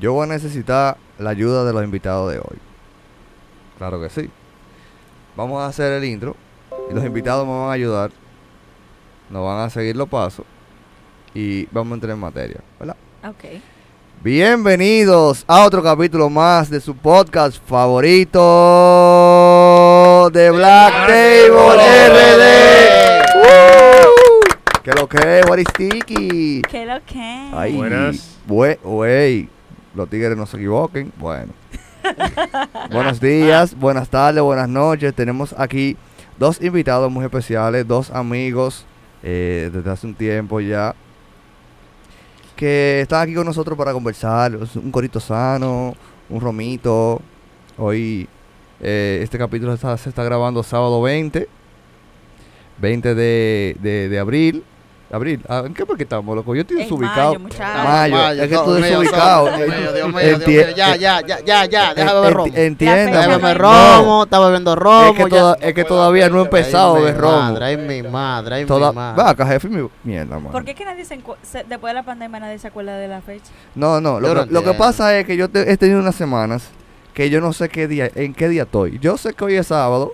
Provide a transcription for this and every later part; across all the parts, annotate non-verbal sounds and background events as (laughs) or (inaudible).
Yo voy a necesitar la ayuda de los invitados de hoy. Claro que sí. Vamos a hacer el intro y los invitados me van a ayudar. Nos van a seguir los pasos y vamos a entrar en materia, ¿verdad? Ok. Bienvenidos a otro capítulo más de su podcast favorito de Black Table RD. ¿Qué lo que es, Waristiki? ¿Qué lo que? Ay, Buenas. bue- wey, los tigres no se equivoquen. Bueno. (laughs) Buenos días, buenas tardes, buenas noches. Tenemos aquí dos invitados muy especiales, dos amigos eh, desde hace un tiempo ya. Que están aquí con nosotros para conversar. Un corito sano, un romito. Hoy eh, este capítulo está- se está grabando sábado 20. 20 de, de, de abril. Abril, ah, ¿en qué porque estamos, loco? Yo estoy desubicado. mayo, muchacho. Mayo, Mayo, es que mío, desubicado. Dios mío, Dios mío. Ya, ya, ya, ya, ya, deja de beber romo. Entienda, La Deja beber no. romo, está bebiendo romo. es que, ya. toda- es que todavía no he empezado a beber romo. Madre, ay, mi madre, ay, Toda, mi madre. va acá, jefe, mi mierda, mano. ¿Por qué que nadie se, después de la pandemia nadie se acuerda de la fecha? No, no, lo, que, lo que entiendo. pasa es que yo te- he tenido unas semanas que yo no sé qué día, en qué día estoy. Yo sé que hoy es sábado,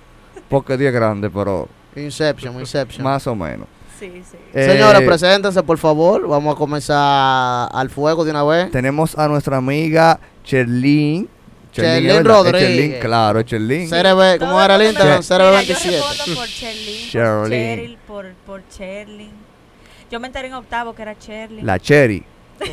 porque es día grande, pero Inception, Inception. más o menos. Sí, sí. Eh, preséntense, por favor. Vamos a comenzar al fuego de una vez. Tenemos a nuestra amiga Cherlin. Es Rodríguez. Cherlyn, claro. CRB, ¿cómo era el Instagram? me- Mira, Yo CRB27. respondo por Cherlyn, por Sherlyn. Cheryl, por, por Cherlyn. Yo me enteré en octavo que era Cherlyn. La Cherry.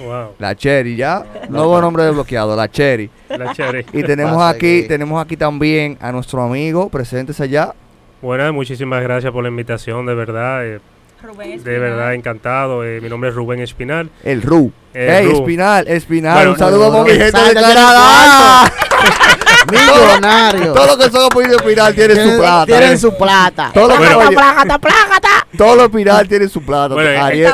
Wow, La Cherry, ya. Nuevo nombre desbloqueado, la Cherry. la chévere. Y tenemos aquí, tenemos aquí también a nuestro amigo, preséntese allá. Buenas, muchísimas gracias por la invitación, de verdad. eh, Rubén de verdad, encantado. eh, mi nombre es Rubén Espinal. El Ru. El Ey, Ru. Espinal, Espinal. Bueno, un saludo para mi gente de Canadá. (laughs) Millonario. Todo lo que son apellidos Espinal tiene su Tienen- plata. Tienen su plata. Todo Plágata, plágata. todos los Espinal tienen su plata. Eh, Ariel,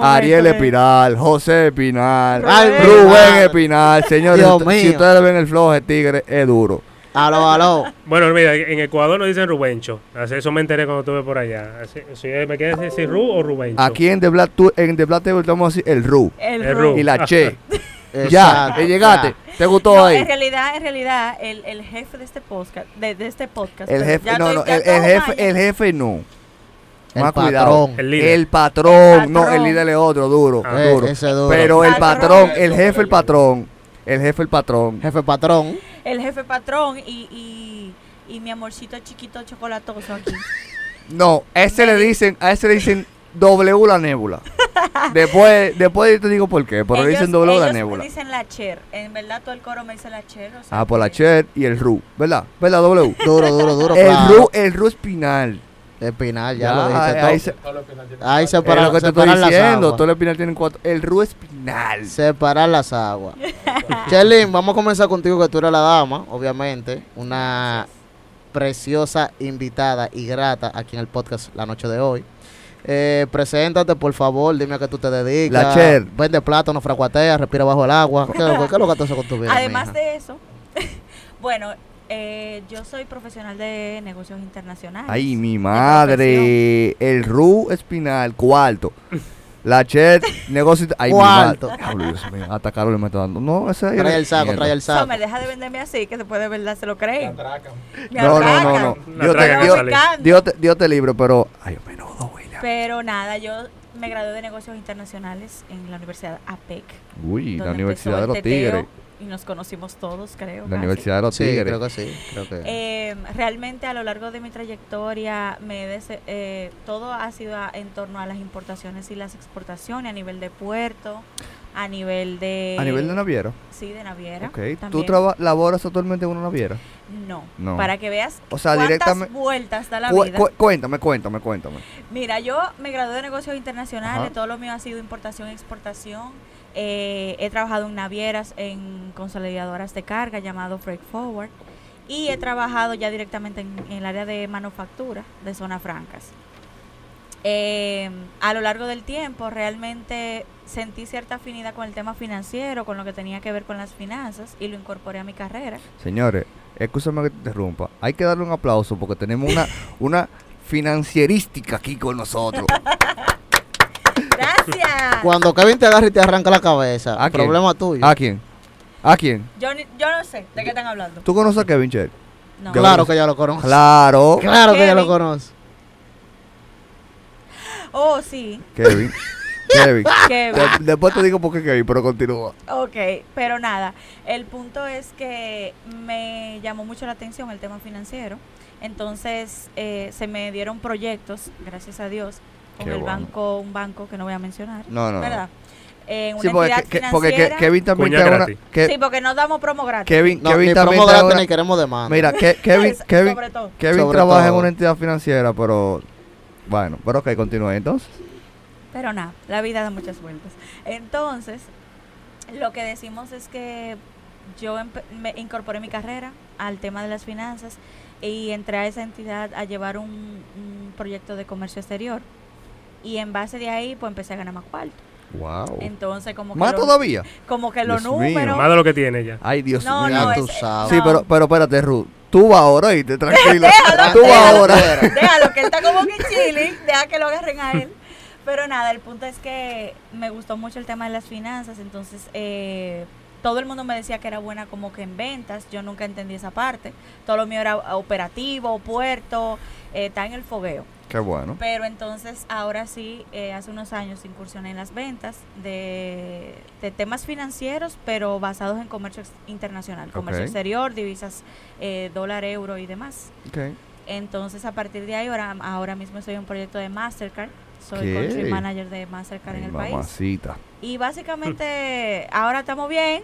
Ariel, eh. Espinal, José Espinal, Rubén. Espinal. Señores, si- ustedes ven el flow de tigre, es duro. Aló, aló. Bueno, mira, en Ecuador nos dicen Rubencho. Así, eso me enteré cuando estuve por allá. Así, si me quieres decir Ru o Rubencho. Aquí en The Black, Tu- en The Black Table estamos así, el Ru El, El Ru. Ru. y la Che. (laughs) ya, Exacto, eh, llegaste. ya. ¿Te gustó No, ahí? en realidad, en realidad, el, el jefe de este podcast, de, de este podcast, El jefe, ya no, ya el, jefe, maya. el jefe no. El Más cuidado. patrón. El líder. El patrón, El no, el patrón. líder es otro, duro, Ah. Eh, duro. ese duro. Pero el Patrón. patrón, el jefe, el patrón. El jefe, el patrón. Jefe patrón. El jefe patrón y, y, y mi amorcito chiquito chocolatoso aquí. No, a ese le dicen, a ese le dicen W la nébula. (laughs) después, después yo te digo por qué, pero le Ellos- dicen W la ellos nébula. me dicen la Cher. En verdad todo el coro me dice la Cher. o sea Ah, por la que- Cher y el Ru, ¿verdad? ¿Verdad, W? Duro, duro, duro. el. Ru, el Ru espinal. Espinal, ya, Ya, lo dijiste ahí todo. se- Ahí Es separan, lo que te estoy diciendo, todo el espinal tiene cuatro. El Ru espinal. Separar las aguas. (laughs) Chelín, vamos a comenzar contigo, que tú eres la dama, obviamente. Una preciosa invitada y grata aquí en el podcast la noche de hoy. Eh, preséntate, por favor, dime a qué tú te dedicas. La Cher. Vende plátano, fracuatea, respira bajo el agua. ¿Qué, es lo que- qué es lo que tú haces con tu vida? Además mija? de eso, (laughs) bueno, eh, yo soy profesional de negocios internacionales. Ay, mi madre. El Ru espinal, cuarto. La Cher, negocio. Ay, Cuarto. mi madre. Dios mío, hasta me está dando. No, ese ahí Trae el saco, mierda. trae el saco. Somer, deja de venderme así, que después de verdad se lo creen. Me No, no, no, no. Dios te, Dios- te- Dios te libre, pero. Ay, menudo, William. Pero nada, yo me gradué de negocios internacionales en la Universidad APEC. Uy, la donde Universidad de los teteo, Tigres. Y nos conocimos todos, creo. La casi. Universidad de los Sí, Tigres. creo que sí. Creo que... Eh, realmente a lo largo de mi trayectoria me dese- eh, todo ha sido a- en torno a las importaciones y las exportaciones a nivel de puerto, a nivel de A nivel de naviera. sí de naviera. Ok. ¿Tú también. traba- laboras actualmente en una naviera? No, No. para que veas O sea, cuántas directamente- vueltas da la Cu- vida. cu- cuéntame, cuéntame, cuéntame. Mira, yo me gradué de negocios internacionales, Ajá. todo lo mío ha sido importación y exportación. Eh, he trabajado en navieras, en consolidadoras de carga llamado Freight Forward y he trabajado ya directamente en, en el área de manufactura de zonas francas. Eh, a lo largo del tiempo realmente sentí cierta afinidad con el tema financiero, con lo que tenía que ver con las finanzas y lo incorporé a mi carrera. Señores, escúchame que te interrumpa. Hay que darle un aplauso porque tenemos una, una financierística aquí con nosotros. (laughs) Gracias. Cuando Kevin te agarra y te arranca la cabeza, ¿A quién? problema tuyo. ¿A quién? ¿A quién? Yo, ni- yo no sé de qué están hablando. ¿Tú conoces a Kevin Cher? No. Claro que ya lo conozco. Claro. Claro que ya lo Kevin. conozco. Oh, sí. Kevin. Kevin. (laughs) Kevin. De- después te digo por qué Kevin, pero continúa. Ok, pero nada, el punto es que me llamó mucho la atención el tema financiero, entonces eh, se me dieron proyectos, gracias a Dios, con Qué el bueno. banco, un banco que no voy a mencionar, No, no. no. ¿verdad? En una Sí, porque, entidad que- que- porque que- financiera. Kevin también Cuña te da una- gratis. que- sí, porque no damos promo gratis. Kevin, No, Kevin ni también promo gratis una- ni queremos demanda. Mira, que- (laughs) Kevin, Es- Kevin, sobre todo. Kevin Sobre trabaja en todo. una entidad financiera, pero bueno, pero ok, continúa entonces. Pero nada, la vida da muchas vueltas. Entonces, lo que decimos es que yo empe- me incorporé mi carrera al tema de las finanzas y entré a esa entidad a llevar un, un proyecto de comercio exterior. Y en base de ahí, pues empecé a ganar más cuarto. Wow. Entonces, como que, ¿Más lo- todavía? como que los números. Más de lo que tiene ya. Ay, Dios No, mío. no, tú es- sabes. Sí, pero, pero espérate, Ruth. Tú vas ahora y te tranquilo. (laughs) Déjalo, Tú vas ahora. (laughs) Déjalo, que él está como que chilling, deja que lo agarren a él. Pero nada, el punto es que me gustó mucho el tema de las finanzas, entonces eh, todo el mundo me decía que era buena como que en ventas, yo nunca entendí esa parte. Todo lo mío era operativo, puerto, eh, está en el fogueo. Qué bueno. Pero entonces ahora sí, eh, hace unos años incursioné en las ventas de, de temas financieros, pero basados en comercio ex- internacional, comercio exterior, divisas, eh, dólar, euro y demás. Entonces, a partir de ahí, ahora, ahora mismo estoy en un proyecto de Mastercard. Soy ¿Qué? country manager de Mastercard en el país. mamacita. Y básicamente, (laughs) ahora estamos bien.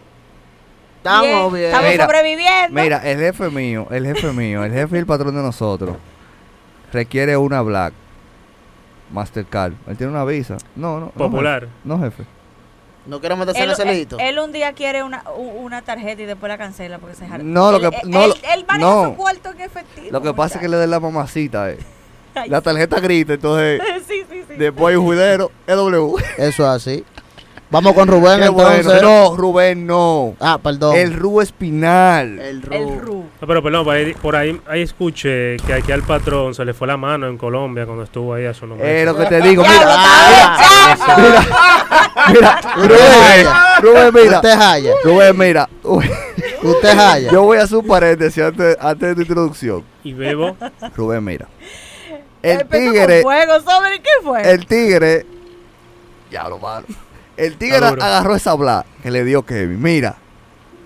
Estamos bien. Estamos Mira, sobreviviendo. Mira, el jefe mío, el jefe mío, el jefe y el patrón de nosotros requiere una Black Mastercard. Él tiene una visa. No, no. no, Popular. jefe. No, jefe. No quiero meterse en él, ese él- él un día quiere una, una tarjeta y después la cancela porque se jala. No, lo Él- que- no, él, lo- él maneja no. su cuarto en efectivo. Lo que pasa es que le den la mamacita. Eh. (laughs) Ay, La tarjeta grita, entonces (laughs) sí, sí, sí. después hay un juidero, EW. Eso es así. Vamos con Rubén Qué entonces. bueno. No, Rubén, no. Ah, perdón. El Ru Espinal. El Ru. El RU. No, pero perdón, por ahí, por ahí, ahí escuché que aquí al patrón se le fue la mano en Colombia cuando estuvo ahí hace unos Es meses. lo que te digo. (laughs) Mira, mira, Usted Rubén. Rubén, mira. Usted haya. Rubén, mira. Usted haya. Yo voy a hacer un paréntesis antes, antes de tu introducción. Y Bebo, Rubén, mira. El tigre, fuego, ¿sobre qué fue? el tigre, ya lo malo. El tigre agarró esa bla que le dio Kevin. Mira.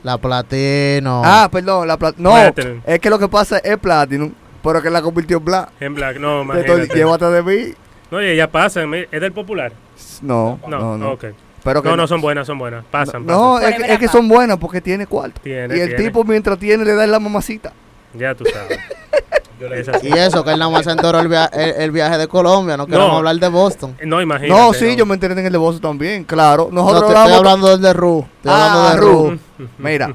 La platino. Ah, perdón, la plata. No, Platinum. es que lo que pasa es Platinum, pero que la convirtió en Black. en Black, no, Entonces, imagínate. llévate de mí. No, y ya pasan, mi- es del popular. No, No, no, no. ok. Pero que No, no son buenas, son buenas. Pasan, No, pasan. es que, es que son buenas porque tiene cuarto. Tiene, y el tiene. tipo mientras tiene le da la mamacita. Ya tú sabes. (laughs) Y eso, que él nada más se enteró el, via- el, el viaje de Colombia. No queremos No. hablar de Boston. No, imagínate. No, sí, yo me enteré en el de Bozo también, claro. No, Nosotros te estoy hablando del de Ru. Estoy Ah, hablando de Ru. Ru. (laughs) Mira,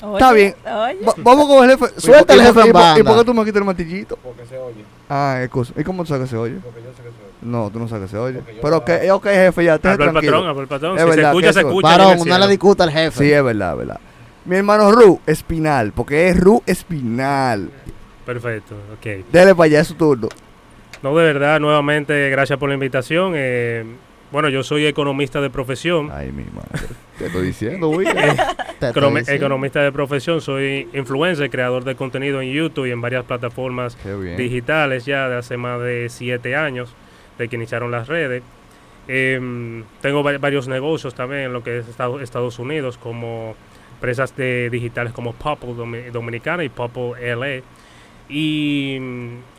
Oye, está bien. oye. va- vamos con el jefe. Suelta ¿Y el jefe y en por- ¿Y banda. por qué tú me quitas el martillito? Porque se oye. Ah, excusa. ¿Y cómo tú sabes que se oye? Porque yo sé que se oye. No, tú no sabes que se oye. Pero que, ok, jefe, ya, Habla el tranquilo. patrón, habla el patrón. Es Si se verdad escucha, se escucha. Varón, el no le discuta al jefe. Sí, es verdad, es verdad. Mi hermano Ru, Espinal, porque es Ru Espinal. Perfecto, ok. Dele para allá, es su turno. No, de verdad, nuevamente, gracias por la invitación. Eh, bueno, yo soy economista de profesión. Ay, mi madre. Te estoy diciendo, güey. (laughs) Diciendo. economista de profesión, soy influencer, creador de contenido en YouTube y en varias plataformas digitales ya de hace más de siete años de que iniciaron las redes. Em, tengo va- varios negocios también en lo que es Estados Unidos, como empresas de digitales como Domi- Dominicana y Popple LA. Y,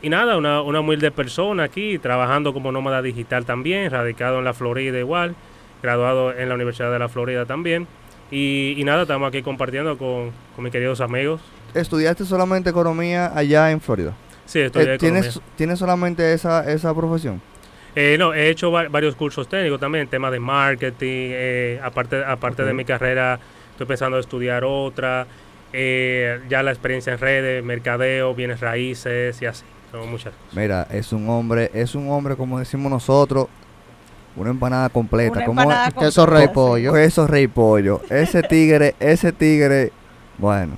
y nada, una, una humilde persona aquí, trabajando como nómada digital también, radicado en la Florida igual, graduado en la Universidad de la Florida también. Y, y nada, estamos aquí compartiendo con, con mis queridos amigos. ¿Estudiaste solamente economía allá en Florida? Sí, estudié Eh, economía. ¿tienes, ¿Tienes solamente esa, esa profesión? Eh, no, he hecho va- varios cursos técnicos también, temas de marketing, eh, aparte, aparte de Ok. mi carrera, estoy pensando en estudiar otra, eh, ya la experiencia en redes, mercadeo, bienes raíces y así, son muchas cosas. Mira, es un hombre, es un hombre, como decimos nosotros, una empanada completa. Una como empanada (laughs) Queso rey pollo. Queso rey pollo. Ese tigre, ese tigre, bueno,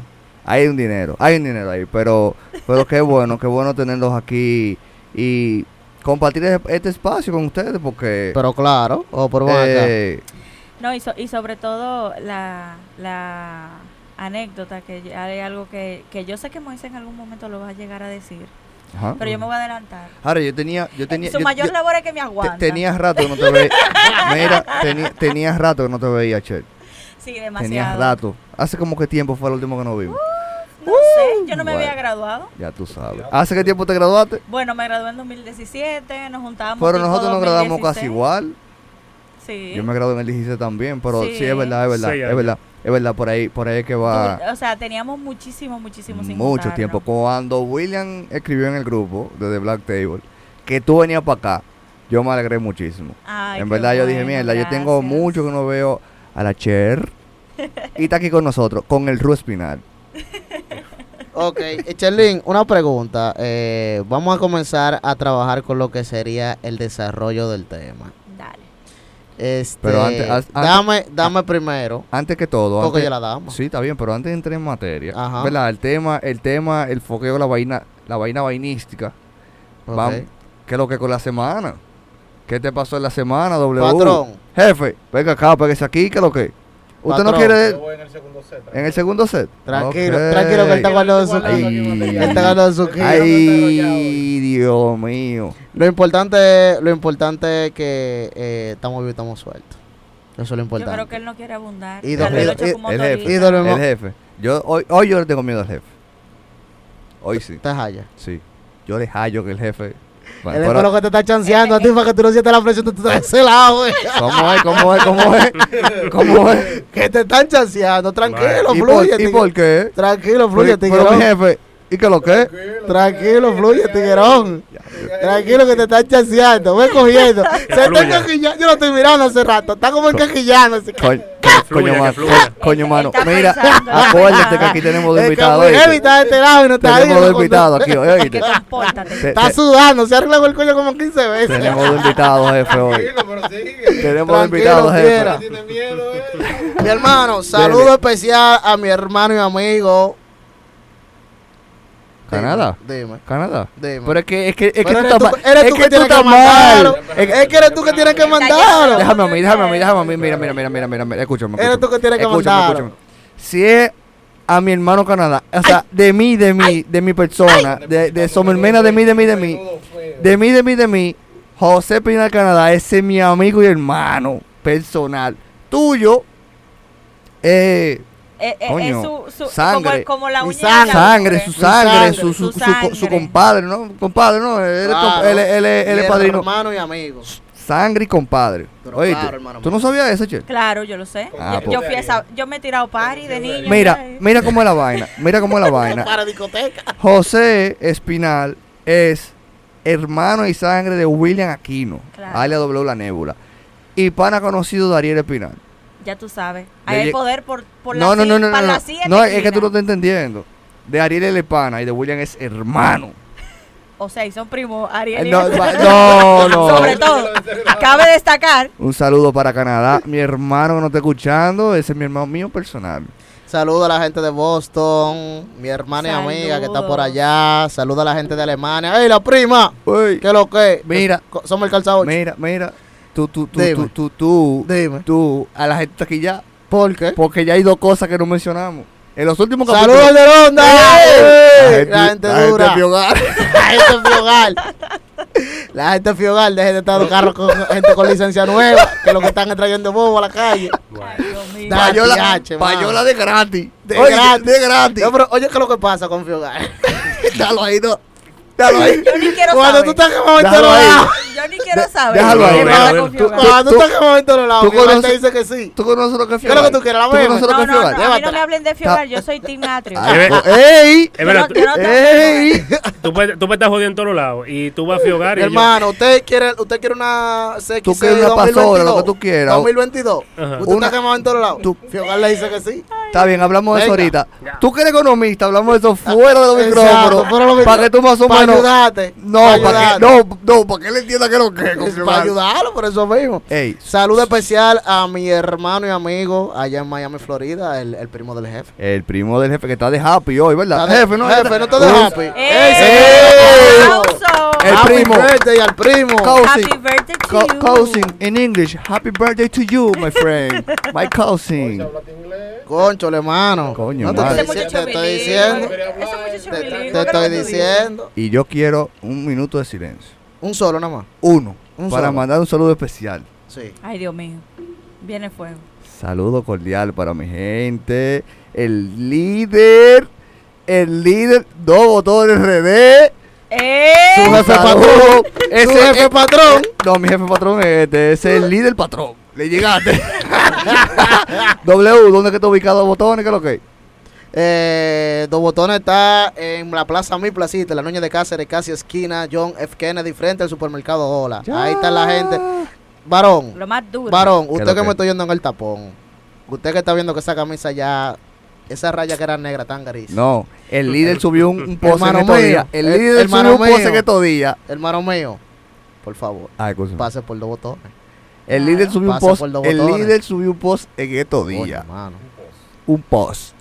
hay un dinero, hay un dinero ahí, pero, pero qué bueno, qué bueno tenerlos aquí y compartir este espacio con ustedes porque Pero claro, o por ven acá. Eh, No, y, so- y sobre todo la, la anécdota, que hay algo que, que yo sé que Moisés en algún momento lo va a llegar a decir, Ajá. pero yo me voy a adelantar. Ahora, yo tenía, yo tenía, Su yo- mayor yo- labor es que me te- aguanta. tenías rato que no te veía. (laughs) Mira, tenías rato que no te veía, Chel. Sí, demasiado. Tenías rato. Hace como que tiempo fue el último que nos vimos. No sé, yo no me Bueno. había graduado. Ya tú sabes. ¿Hace qué tiempo te graduaste? Bueno, me gradué en 2017, nos juntábamos. Pero nosotros nos graduamos casi 2016. igual. Sí. Yo me gradué en el 16 también, pero sí, Sí. es verdad, es verdad, es verdad, es verdad, por ahí, por ahí es que va O sea, teníamos muchísimo, muchísimo sin mucho tiempo. Cuando William escribió en el grupo de The Black Table que tú venías para acá, yo me alegré muchísimo. Ay, en verdad yo dije, mierda, yo tengo mucho que no veo a la Cher. y está aquí con nosotros, con el Ru Espinal. (laughs) Ok, Cherlin, una pregunta. Eh, vamos a comenzar a trabajar con lo que sería el desarrollo del tema. Este, Pero antes- dame, dame primero, Antes que todo, porque antes- la damos. Sí, está bien, pero antes de entrar en materia, Ajá. ¿verdad? El tema, el tema, el foqueo, la vaina, la vaina vainística. Ok. Vamos, ¿qué es lo que con la semana? ¿Qué te pasó en la semana, W? Patrón, Jefe, venga acá, pégase aquí, ¿qué es lo que? ¿Usted no quiere Yo voy en el segundo set. en el segundo set? tranquilo, tranquilo que él está guardando su Ay. Él está guardando su kilo. Ay, Dios mío. Lo importante, lo importante es que eh, estamos vivos, estamos sueltos. Eso es lo Yo importante. creo que él no quiere abundar. Y Tal do- vez y- lo hecho y- como el jefe. Y dormimos- El jefe. Yo, hoy, hoy yo le tengo miedo al jefe. Hoy sí, Estás allá. sí. Yo le hallo que el jefe. Bueno, lo que te está chanceando a ti para que tú no sientas la presión, de ese lado, güey. (laughs) ¿Cómo es? ¿Cómo es? ¿Cómo es? ¿Cómo es? Que te están chanceando, tranquilo, ¿Y por, fluye, ¿y por qué? Tranquilo, fluye, Pero, mi jefe, ¿y qué lo que? Tranquilo, fluye, tiguerón. Tranquilo que te están chanceando, voy (laughs) cogiendo. Se está fluya. encaquillando, yo lo estoy mirando hace rato, está como encaquillando. así que- Coño, (laughs) fluya, coño, que mano, coño, mano. Mira, acuérdate que aquí tenemos dos Es que invitados. muy ¿oíste? heavy está de este lado y no está ahí. Tenemos dos no- invitados aquí, oíste. Que Está te- sudando, se ha arreglado el cuello como 15 veces. Tenemos dos invitados, jefe, hoy. Tranquilo, pero sigue. Tenemos dos Tranquilo, invitados, fiera. jefe. Eh. Mi hermano, saludo especial a mi hermano y amigo. ¿Canadá? Dime, Canadá. dime. Pero es que, es que, es que Pero tú eres estás tú- mal. eres Es tú que que tú tienes que estás mandarlo. mal. Es, es que eres tú que tienes que mandarlo. Déjame a mí, déjame a mí, déjame a mí. Mira, mira, mira, mira, mira, mira. Escúchame. Eres tú que tienes que mandarlo. escúchame. Si es a mi hermano Canadá, o sea, de mí, de mí, de mi persona, de, de Somermena, de mí, de mí, de mí, de mí, de mí, de mí, José Pinal Canadá, ese es mi amigo y hermano personal. Tuyo, eh, Eh, eh, Coño, es su, su, sangre. Como, como la uña sangre, sangre, su Su sangre, sangre, su, su, su su, co- su sangre. compadre, ¿no? Compadre, ¿no? Él, es Claro. él, es padrino. hermano y amigo. Sangre y compadre. Pero claro, hermano ¿tú no sabías eso, che? Claro, yo lo sé. Ah, yo, yo fui esa- yo me he tirado party de niño. Mira, mira cómo es la vaina. Mira cómo es la (laughs) vaina. Para discoteca. José Espinal es hermano y sangre de William Aquino, Claro. alias W La Nébula. Y pana conocido de Ariel Espinal. Ya tú sabes. Le Hay poder por, por no, la no, no, no, no, no. la siete No, es que tú no estás entendiendo. De Ariel es pana y de William es hermano. O sea, y son primos Ariel y No, no, (laughs) no. Sobre todo, cabe destacar. Un saludo para Canadá. Mi hermano que no está escuchando, ese es mi hermano mío personal. Saludo a la gente de Boston, mi hermana y amiga que está por allá. Saludo a la gente de Alemania. ¡Ey, la prima! Uy, ¿Qué es lo que? Mira. Somos el calzado. mira, mira. Tú, tú, tú, Dime. tú, tú, tú, Dime. tú, a la gente aquí ya. ¿Por qué? Porque ya hay dos cosas que no mencionamos. En los últimos ¡Saludos de Ronda! ¡Ey! ¡Ey! La gente la dura. hogar. La gente fiogal. La gente fiogal. Deje de estar carros con gente con licencia nueva. Que lo que están es trayendo bobo a la calle. Ay, Dios mío. Da- Payola, mano. payola de gratis. De Oye, gratis. De gratis. Yo, pero, oye, ¿qué es lo que pasa con fiogal? (laughs) Dalo ahí, no. Dalo ahí. Yo ni quiero Cuando saber. tú estás quemado en Déjalo todos ahí. lados. Yo ni quiero saber. déjalo ahí. Cuando tú estás quemado en todos lados, tú te conoces- dice que sí. ¿Tú conoces lo que es ¿Qué es lo que tú quieres? La ¿Tú conoces lo que No, es no, a mí no me hablen de Fiogal, yo soy Team Atrio. Ay, ve- oh, ¡Ey! Es Yo verdad, no- yo no tengo- ¡Ey! tú, puedes estar jodiendo en todos lados y tú vas a fiogar Mi y yo- hermano, usted quiere, usted quiere una CX Tú quieres una pasola, lo que tú quieras. 2022. Ajá. Usted Una- está quemado en todos lados. tú- Fiogal le dice que sí. Está bien, hablamos de eso Venga. ahorita. Tú que eres economista, hablamos de eso fuera de los Exacto, micrófonos. fuera de los Para que tú más o Para ayudarte. No, para para que, ayudarte. no, no, para que él entienda que es lo que es para ayudarlo, por eso mismo. Ey, Saludo especial a mi hermano y amigo allá en Miami, Florida, el, el primo del jefe. el primo del jefe que está de happy hoy, ¿verdad? Está de- jefe, no, jefe, no te de happy. ¡Ey! señor! ¡Ey! El Happy primo. birthday al primo. Cousin. Happy birthday to Co- you. cousin in English. Happy birthday to you, my friend. (laughs) My cousin. se habla inglés. Conchole, mano. Coño, no te estoy, te estoy diciendo. Te, bilingüe, te ¿qué estoy diciendo. Y yo quiero un minuto de silencio. Un solo nada más. Uno. Un para solo. mandar un saludo especial. Sí. Ay, Dios mío. Viene fuego. Saludo cordial para mi gente. El líder. El líder. Dos botones RD. ¡Eh! Su jefe Saludo. patrón. Ese Su jefe es- patrón. No, mi jefe patrón es este. Ese es el líder patrón. Le llegaste. (laughs) w, ¿dónde que está ubicado botones? ¿Qué es lo que? es? Eh, Dos Botones está en la plaza Mi Placita, la Nuña de Cáceres, casi esquina John F. Kennedy, frente al supermercado Hola. Ahí está la gente. Varón, Lo más duro. varón, ¿Qué usted que que? me estoy yendo en el tapón. Usted que está viendo que esa camisa ya, esa raya que era negra, tan gris. No, el líder subió un, un post en estos días. El el- líder hermano subió un post mío. en estos días. Hermano mío, por favor, Ay, cosa. pase por Dos Botones. El líder subió un post. El botones. líder subió un post en estos días. Un post.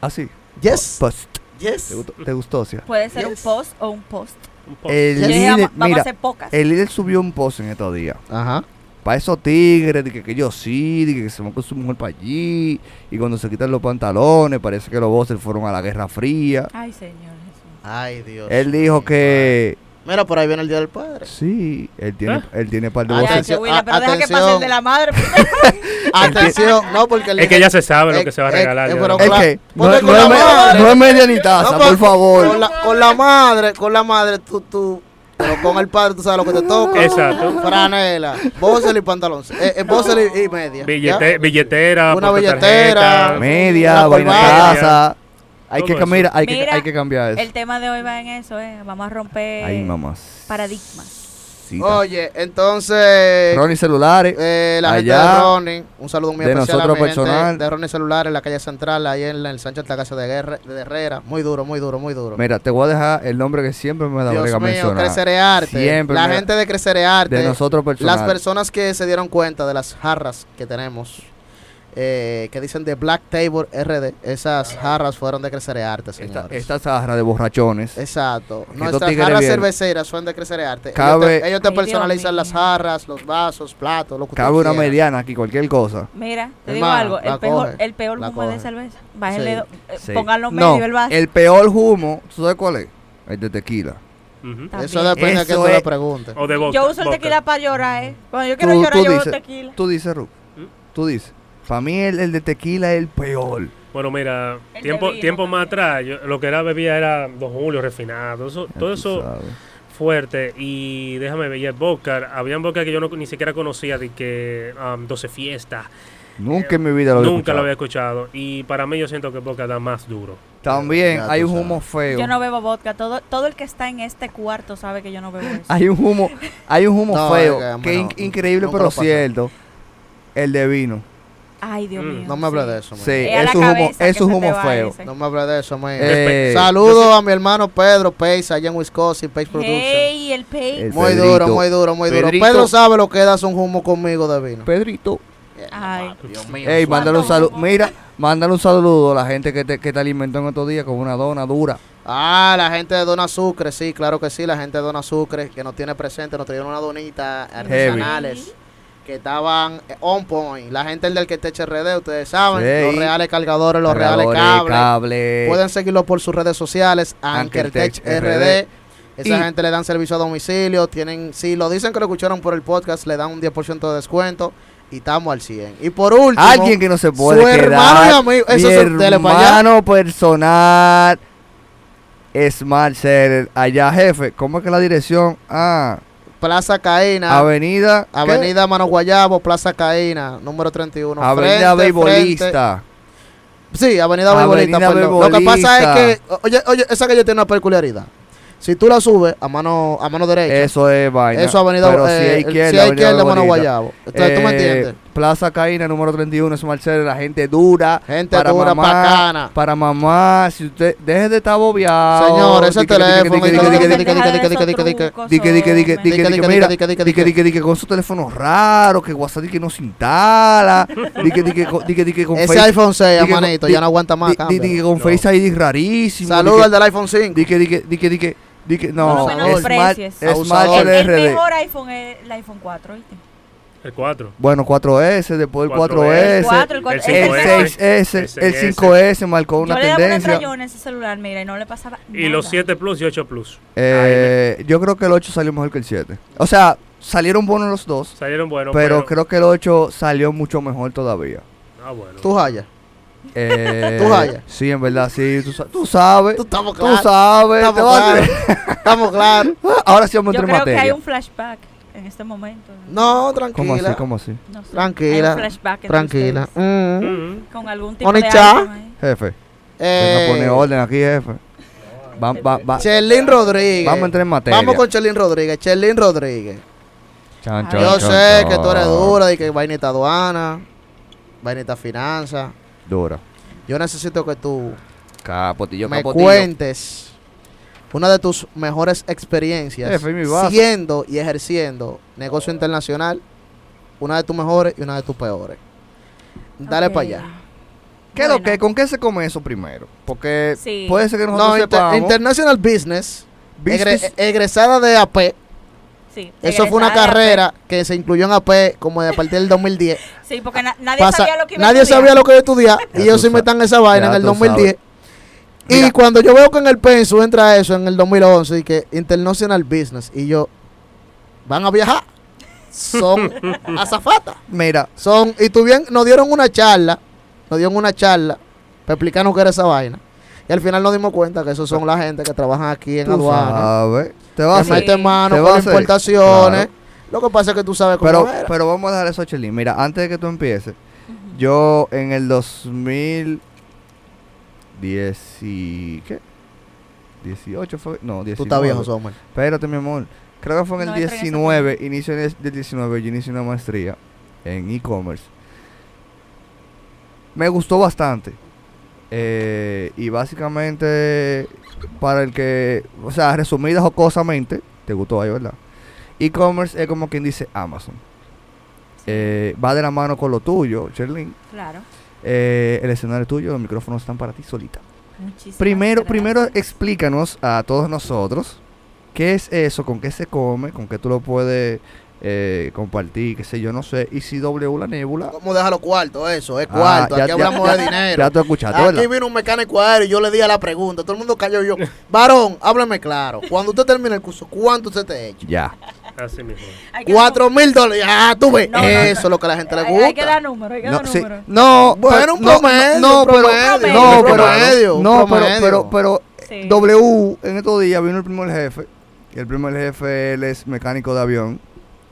Así. Yes, Post. yes. ¿Te gustó, te gustó, Cia? Puede ser Yes. un post o un post. Un poco. El líder, vamos, vamos a mira, hacer pocas. el líder subió un post en estos días. Ajá. Para esos tigres, de que, que yo sí, de que se van con su mujer para allí. Y cuando se quitan los pantalones, parece que los bosses fueron a la Guerra Fría. Ay, Señor Jesús. Ay, Dios. Él dijo que Mira, por ahí viene el Día del Padre. sí, él tiene, ¿Eh? él tiene par de voces. Atención, William, pero deja que pase atención. el de la madre. (laughs) Atención, no, porque el Es que ya se sabe lo que se va a regalar. ya. pero Es Claro, que no, es- media ni taza, No, por favor. Con la, con la madre, con la madre, tú, tú, pero con el padre, tú sabes lo que te toca. Exacto. Franela, boxer y pantalón. Eh, eh, boxer y, y media. Billetera, Una billetera. Media, Una vaina taza. Hay que cambiar, hay que, Mira, hay que cambiar eso. El tema de hoy va en eso, ¿eh? Vamos a romper Ay, mamás. paradigmas. Oye, entonces, Ronnie celulares. eh, la gente allá, de Ronnie, un saludo muy de especial nosotros a mi gente personal. de Ronnie Celular en la calle central, ahí en el Sánchez Altagracia de, Guerra- de Herrera. Muy duro, muy duro, muy duro. Mira, te voy a dejar el nombre que siempre me da Dios mío, mencionar. Crecerearte. Siempre la gente de Crecerearte. De nosotros personal. Las personas que se dieron cuenta de las jarras que tenemos, eh, que dicen de Black Table RD, esas jarras fueron de Crecerearte, Esta, señores. esta zarra de borrachones. Exacto. Nuestras jarras cerveceras son de Crecerearte. Cabe- ellos te, ellos personalizan las jarras, los vasos, platos, lo que Cabe una mediana aquí, cualquier cosa. Mira, te digo algo. El peor, coge, el peor humo de cerveza. Bájenle, Sí. eh, Sí. pongan los No, medios el vaso. el peor humo, ¿tú sabes cuál es? El de tequila. Eso depende a quién Eso tú le es- preguntes. O de vodka. Yo uso el vodka. tequila para llorar, ¿eh? Cuando yo quiero Tú- llorar, tú yo dices- bebo tequila. Tú dices, Ru. ¿Mm? Tú dices. Para mí el, el de tequila es el peor. Bueno, mira, El tiempo, tiempo más atrás, yo- lo que era bebía era Don Julio refinado, eso, Ya todo eso sabes. fuerte. Y déjame ver, y el vodka, habían vodka que yo no, ni siquiera conocía, de que um, 12 fiestas, Nunca en mi vida lo había nunca lo escuchado. había escuchado. Y para mí yo siento que el vodka da más duro. También Ya hay un sabes. humo feo. Yo no bebo vodka. Todo, todo el que está en este cuarto sabe que yo no bebo eso. Hay un humo, hay un humo No, feo, que que es no, in- increíble nunca pero lo cierto. El de vino. Ay, Dios Mm. mío. No me hables sí. de eso, man. Sí, Es es un humo, es un humo feo. No me hables de eso, man. Eh, Saludos a mi hermano Pedro Pace allá en Wisconsin, Pace Production. Hey, el pay. El Muy Pedrito. duro, muy duro, muy duro. Pedrito. Pedro sabe lo que das un humo conmigo de vino. Pedrito. Ay. Dios mío. Ey, ¿Cuánto mándale un saludo. Mira, mándale un saludo a la gente que te, que te alimentó en estos días con una dona dura. Ah, la gente de Dona Sucre, sí, claro que sí, la gente de Dona Sucre que nos tiene presente, nos trajeron una donita artesanales que estaban eh, on point. La gente del que te eche RD, ustedes saben, Sí. los reales cargadores, los reales cables. cable. Pueden seguirlo por sus redes sociales, Ankertech RD. Esa Y- gente le dan servicio a domicilio, tienen, si lo dicen que lo escucharon por el podcast, le dan un 10% de descuento y estamos al 100. Y por último, Alguien que no se puede su quedar. hermano y amigo, eso mi es hermano personal, Smart Center, allá jefe. ¿Cómo es que la dirección? Ah, Plaza Caína, Avenida. ¿qué? Avenida Mano Guayabo, Plaza Caína, número 31. Avenida frente- Sí, Avenida perdón. Lo que pasa es que, oye, oye, esa calle tiene una peculiaridad. Si tú la subes a mano a mano derecha, Eso es vaina. eso Avenida Pero eh, si es el- izquierda, si Avenida izquierda, Mano. Guayabo. Entonces, ¿tú me Eh, entiendes? Plaza Caína, número 31, Smart Center, la gente dura. Gente dura, bacana. Para mamá, si usted deje de estar bobeado. Señor, ese teléfono y di que- todo di que- lo di que- que- di que- Deja di que- de di que- di que- di que- esos Di que, di que, di que, di que, Di que, di di que, que, mira, di que, di que, di que, di di que, di que con su teléfono raro, que WhatsApp que no se instala, di que, di que, con- Ese iPhone 6, di que con- manito, ya no aguanta más. di- di- di que con. Face ID rarísimo. Saludos al del iPhone 5. que, di que, di que, di que, di que, Di que- No no, lo Smart, LRD. mejor iPhone es el iPhone 4, ¿viste? El 4. Bueno, 4S, después el 4S, 4S, El 4, el 4, el el 5S, 6S, el el 5S marcó Yo una le daba un tendencia. estrellón en ese celular, mira, y no le pasaba Y los nada. 7 Plus y 8 Plus. Eh, yo creo que el 8 salió mejor que el 7. O sea, salieron buenos los dos, Salieron buenos. pero creo que el 8 salió mucho mejor todavía. Ah, bueno. Tú Jaya. Eh, ¿Tú hallas? Sí, en verdad, sí. Tú, tú sabes. Tú estamos Tú claros. sabes. Estamos claros. Estamos claros. (laughs) Ahora sí vamos a Yo entrar en creo que hay materia. un flashback en este momento. No, ¿Cómo así? tranquila. ¿Cómo así? No sé, Tranquila, hay un flashback entre Tranquila. Mm. Mm. Con algún tipo de ahí. Jefe, venga Eh, a poner orden aquí, jefe. Va- va- va- Chelín Rodríguez. Vamos a entrar en materia. Vamos con Chelín Rodríguez. Chelín Rodríguez. Chan, chan, Yo chan, sé chan. que tú eres dura y que vainita aduana, vainita finanza. Dura. Yo necesito que tú Capotillo, me capotillo. cuentes una de tus mejores experiencias siendo y ejerciendo negocio internacional, una de tus mejores y una de tus peores. Dale para allá. ¿Qué lo que? ¿Con qué se come eso primero? Porque Sí. puede ser que nosotros No, inter- sepamos. International Business, business- egre- egresada de AP. Sí, Eso fue una carrera que se incluyó en AP como de a partir del 2010. AP. Sí, porque na- nadie Pasa- sabía lo que iba a nadie estudiar. sabía lo que iba a estudiar y ellos tú se metan esa vaina ya en el tú 2010. Y Mira. cuando yo veo que en el Pensu entra eso en el 2011 y que International Business y yo van a viajar. Son (laughs) azafatas. Mira, Son y tuvieron nos dieron una charla, nos dieron una charla para explicarnos qué era esa vaina. Y al final nos dimos cuenta que esos son la gente que trabajan aquí en aduana. Te vas a hacer. mano te con a importaciones. Claro. Lo que pasa es que tú sabes cómo Pero, era. pero vamos a dejar eso, Chelín. Mira, antes de que tú empieces, yo en el 2010 y... ¿Qué? 18 fue... No, 19. tú estás viejo, Sommer. Espérate, mi amor. Creo que fue en No el entra en ese 19, inicio del del 19, yo inicié una maestría en e-commerce. Me gustó bastante. Eh, y básicamente, para el que, o sea, resumida jocosamente, te gustó ahí, ¿verdad? E-commerce es como quien dice Amazon. Eh, va de la mano con lo tuyo, Sherlyn. Claro. Eh, el escenario es tuyo, los micrófonos están para ti solita. Muchísimas Primero, primero explícanos a todos nosotros qué es eso, con qué se come, con qué tú lo puedes eh, compartir, qué sé yo, no sé. Y si W la nébula, ¿Cómo deja los cuartos? Eso, es Ah, cuarto. ya- Aquí ya- hablamos ya- de dinero. ya tú escuchaste, Aquí ¿verdad? vino un mecánico aéreo y yo le di a la pregunta. Todo el mundo cayó y yo. Varón, háblame claro. Cuando usted termine el curso, ¿cuánto usted te echa? Ya. Así mismo. Que Cuatro mil dólares. Ah, tú ves. No, no, Eso no. es lo que a la gente le gusta. hay que dar números, hay que No, dar sí, números. no, Bueno, pero- un no, promedio, no, un pero, promedio, no, pero, promedio, no, pero, promedio. pero, pero, Sí. W en estos días vino el primer jefe. Y el primer jefe él es mecánico de avión.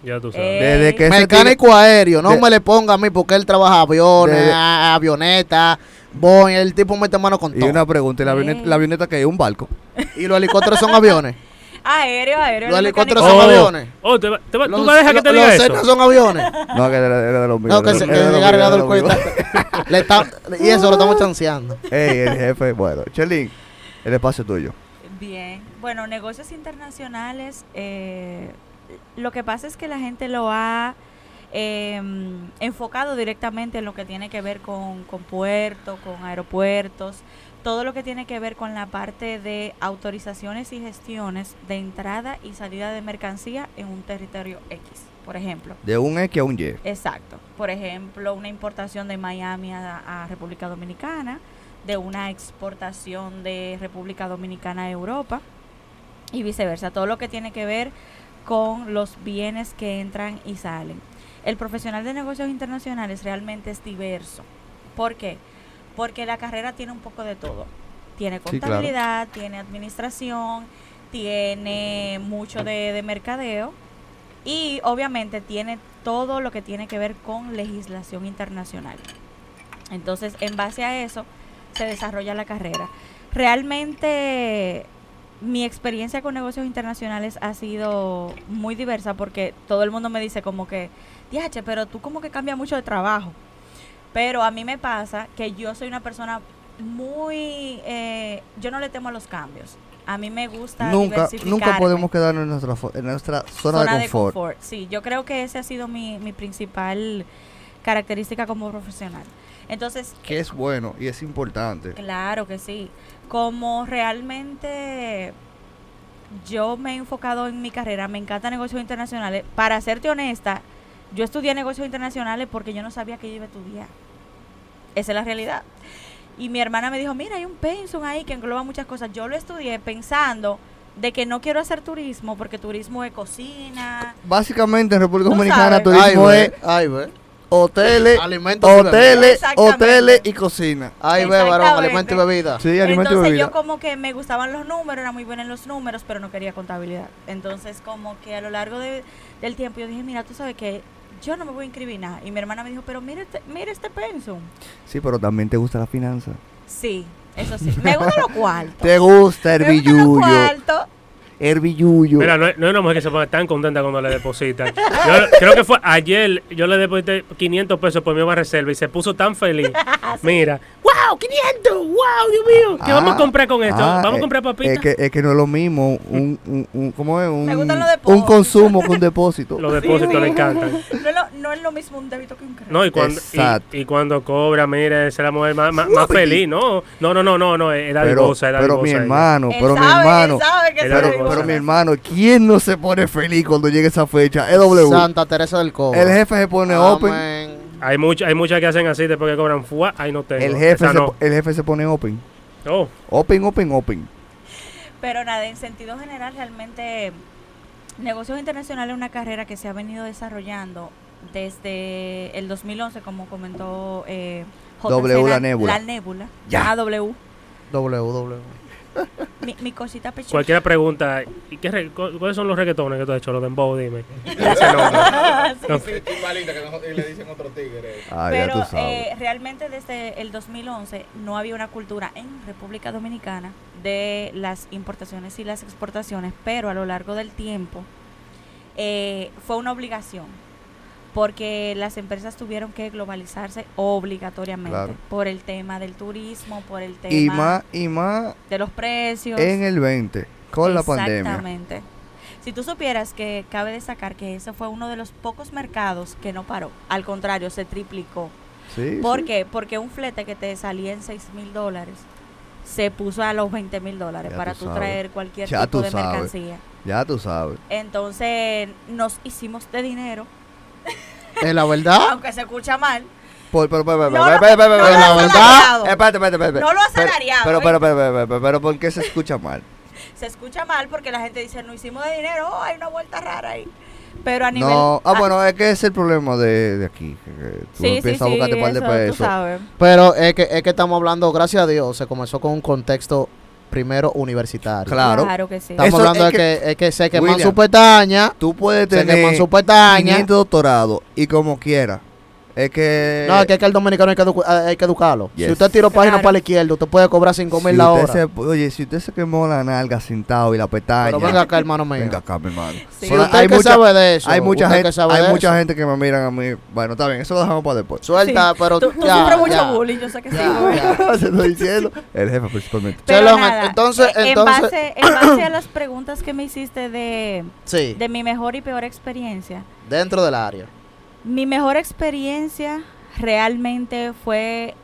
Ya tú sabes. Eh, Desde que Mecánico aéreo, no de- me le ponga a mí porque él trabaja aviones, de- avionetas, Boeing, el tipo mete mano con Y todo. una pregunta, ¿y la Eh. avioneta, la avioneta que es un barco? Y los helicópteros son aviones. (laughs) Aéreo, aéreo. los el helicópteros son Oh. aviones. Oh, te te Los, ¿tú a dejar que te diga los eso? Son aviones. No, que era, de los míos. No, que se el (laughs) y eso lo estamos chanceando. Ey, el jefe, bueno. Chelín, el espacio es tuyo. Bien. Bueno, negocios internacionales, eh, lo que pasa es que la gente lo ha eh, enfocado directamente en lo que tiene que ver con, con puertos, con aeropuertos, todo lo que tiene que ver con la parte de autorizaciones y gestiones de entrada y salida de mercancía en un territorio X, por ejemplo. De un X a un Y. Exacto. Por ejemplo, una importación de Miami a, a República Dominicana, de una exportación de República Dominicana a Europa y viceversa. Todo lo que tiene que ver con los bienes que entran y salen. El profesional de negocios internacionales realmente es diverso. ¿Por qué? Porque la carrera tiene un poco de todo. Tiene Sí, claro. contabilidad, tiene administración, tiene mucho de, de mercadeo y obviamente tiene todo lo que tiene que ver con legislación internacional. Entonces, en base a eso, se desarrolla la carrera. Realmente, mi experiencia con negocios internacionales ha sido muy diversa porque todo el mundo me dice como que, diache, pero tú como que cambias mucho de trabajo. Pero a mí me pasa que yo soy una persona muy... eh, yo no le temo a los cambios. A mí me gusta Nunca, nunca podemos quedarnos en nuestra, en nuestra zona, de confort. Sí, yo creo que ese ha sido mi, mi principal característica como profesional. Entonces, Que es bueno y es importante. claro que sí. Como realmente yo me he enfocado en mi carrera, me encantan negocios internacionales. Para serte honesta, yo estudié negocios internacionales porque yo no sabía que yo iba a estudiar. Esa es la realidad. Y mi hermana me dijo, mira, hay un pensum ahí que engloba muchas cosas. Yo lo estudié pensando de que no quiero hacer turismo porque turismo es cocina. Básicamente en República Dominicana turismo Ay, es ay, hoteles, Alimentos y bebidas. hoteles, hoteles y cocina. Ay, ve, varón, alimento y bebida. Sí, alimento y Entonces bebida. yo como que me gustaban los números, era muy buena en los números, pero no quería contabilidad. Entonces como que a lo largo de- del tiempo yo dije, mira, tú sabes que yo no me voy a inscribir nada. Y mi hermana me dijo, pero mira este, mira este pensum. Sí, pero también te gusta la finanza. Sí, eso sí. Me gustan los (laughs) cuartos. Te gusta el billullo. El billullo. Mira, no, es- no es una mujer que se pone tan contenta cuando le depositan. Yo creo que fue ayer, yo le deposité 500 pesos por mi nueva reserva y se puso tan feliz. (laughs) Mira, wow, 500, wow, Dios mío. ¿Qué Ah, vamos a comprar con esto? ah, ¿Vamos a eh, comprar papitas? Es que, es que no es lo mismo un, un, un- ¿cómo es? Un, un consumo que un depósito. Los depósitos le encantan. (laughs) No es, lo, no es lo mismo un débito que un crédito. No, y cuando, Exacto. y, y cuando cobra, mira, esa es la mujer más, más, más feliz. No, no, no, no, no, no es pero, dadivosa, es pero mi hermano, pero mi hermano, pero, mi hermano, ¿quién no se pone feliz cuando llegue esa fecha? EW. Santa Teresa del Cobre. El jefe se pone open. Hay, mucha, hay muchas que hacen así después que cobran fuá, ahí no tengo. El jefe, Esa se, no. el jefe se pone open. Oh, Open, open, open. Pero nada, en sentido general, realmente negocios internacionales es una carrera que se ha venido desarrollando desde el 2011, como comentó eh, JC, W, la nébula. La nébula. Ya. Ah, W. WW. Mi, mi cosita pechuga. cualquiera pregunta, ¿y qué re- cu- ¿cuáles son los reggaetones que tú has hecho? Los dembow, dime. (laughs) Ese nombre. No. Que no- y le dicen otro tigre. Ah, ya Pero tú sabes. eh, realmente desde el 2011 no había una cultura en República Dominicana de las importaciones y las exportaciones, pero a lo largo del tiempo eh, fue una obligación porque las empresas tuvieron que globalizarse obligatoriamente Claro. por el tema del turismo, por el tema y más, y más de los precios. en el 20, con la pandemia. Exactamente. Si tú supieras que cabe destacar que ese fue uno de los pocos mercados que no paró, al contrario, se triplicó. Sí, ¿Por sí. qué? Porque un flete que te salía en 6 mil dólares se puso a los 20 mil dólares Ya para tú traer cualquier Ya tipo de sabes. mercancía. Ya tú sabes. Entonces nos hicimos de dinero, Es la verdad. aunque se escucha mal. Por, pero, pero, pero, No no pero, lo la verdad. Espérate, espérate, espérate. No lo asalariado, Pero, ¿eh? pero, pero, pero, pero, pero, ¿por qué se escucha mal? Se escucha mal porque la gente dice, no hicimos de dinero, oh, hay una vuelta rara ahí. Pero a nivel... No, ah, a- bueno, es que es el problema de, de aquí. Que, que tú sí, sí, empiezas a sí, buscarte par de eso tú pesos. sabes. Pero es que, es que estamos hablando, gracias a Dios, se comenzó con un contexto primero universitario. Claro. Claro que sí. Estamos Eso hablando es de que, es que se queman William, su pestaña, Tú puedes se queman tener su pestaña. 500 doctorados y como quiera. Es que... No, es que, es que el dominicano hay que, edu- hay que educarlo. Si Yes. usted tira página Claro. para la izquierda, usted puede cobrar 5 mil si la hora. se- oye, si usted se quemó la nalga sentado y la pestaña... Pero venga acá, hermano mío. Venga acá, mi hermano. Sí. Si Bueno, usted hay que mucha- sabe de eso, hay mucha gente, que sabe hay de mucha eso, gente que me miran a mí. Bueno, está bien, eso lo dejamos para después. Suelta, Sí. pero Tú, tú ya, sufres mucho ya. bullying, yo sé que sí. Ya, güey. (laughs) ya. Se estoy diciendo. El jefe principalmente. Pero Chelón, nada, entonces- eh, entonces- En base, en base a las preguntas que me hiciste de, Sí, de mi mejor y peor experiencia, dentro del área. Mi mejor experiencia realmente fue